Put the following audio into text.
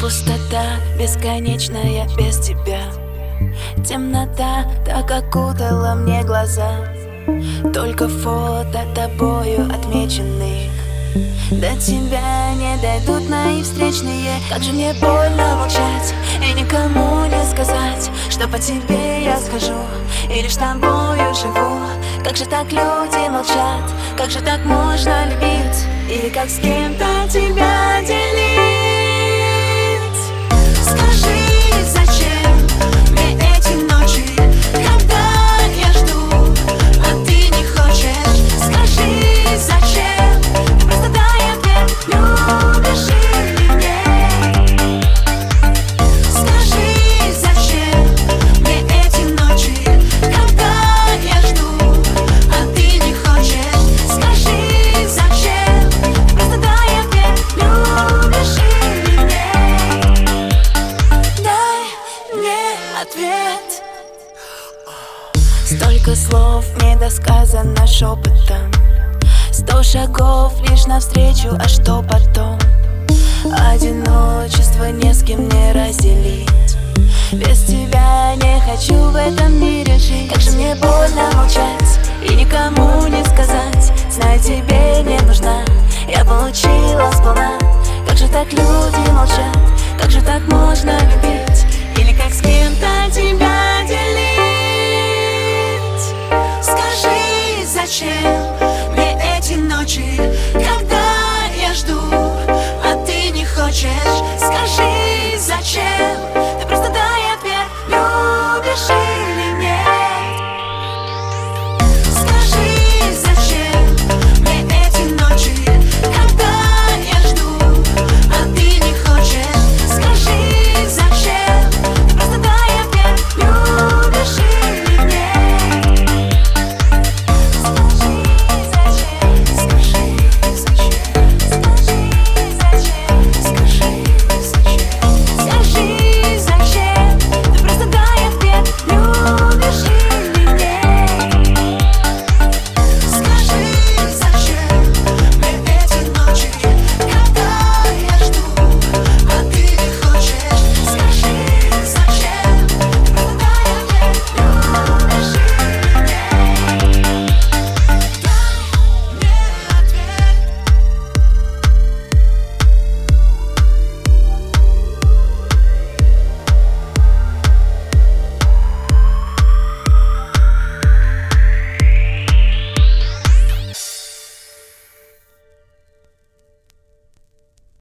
Пустота бесконечная без тебя. Темнота так окутала мне глаза. Только фото тобою отмеченных До тебя не дойдут мои встречные. Как же мне больно молчать И никому не сказать Что по тебе я скажу И лишь тобою живу. Как же так люди молчат? Как же так можно любить? Или как с кем-то тебя делить Столько слов недосказано шепотом Сто шагов лишь навстречу, а что потом? Одиночество не с кем не разделить. Без тебя не хочу в этом мире жить. Как же мне больно молчать и никому не сказать. Знаю, тебе не нужна, я получила сполна. Как же так люди молчат, как же так можно любить? Или как с кем-то зачем мне эти ночи?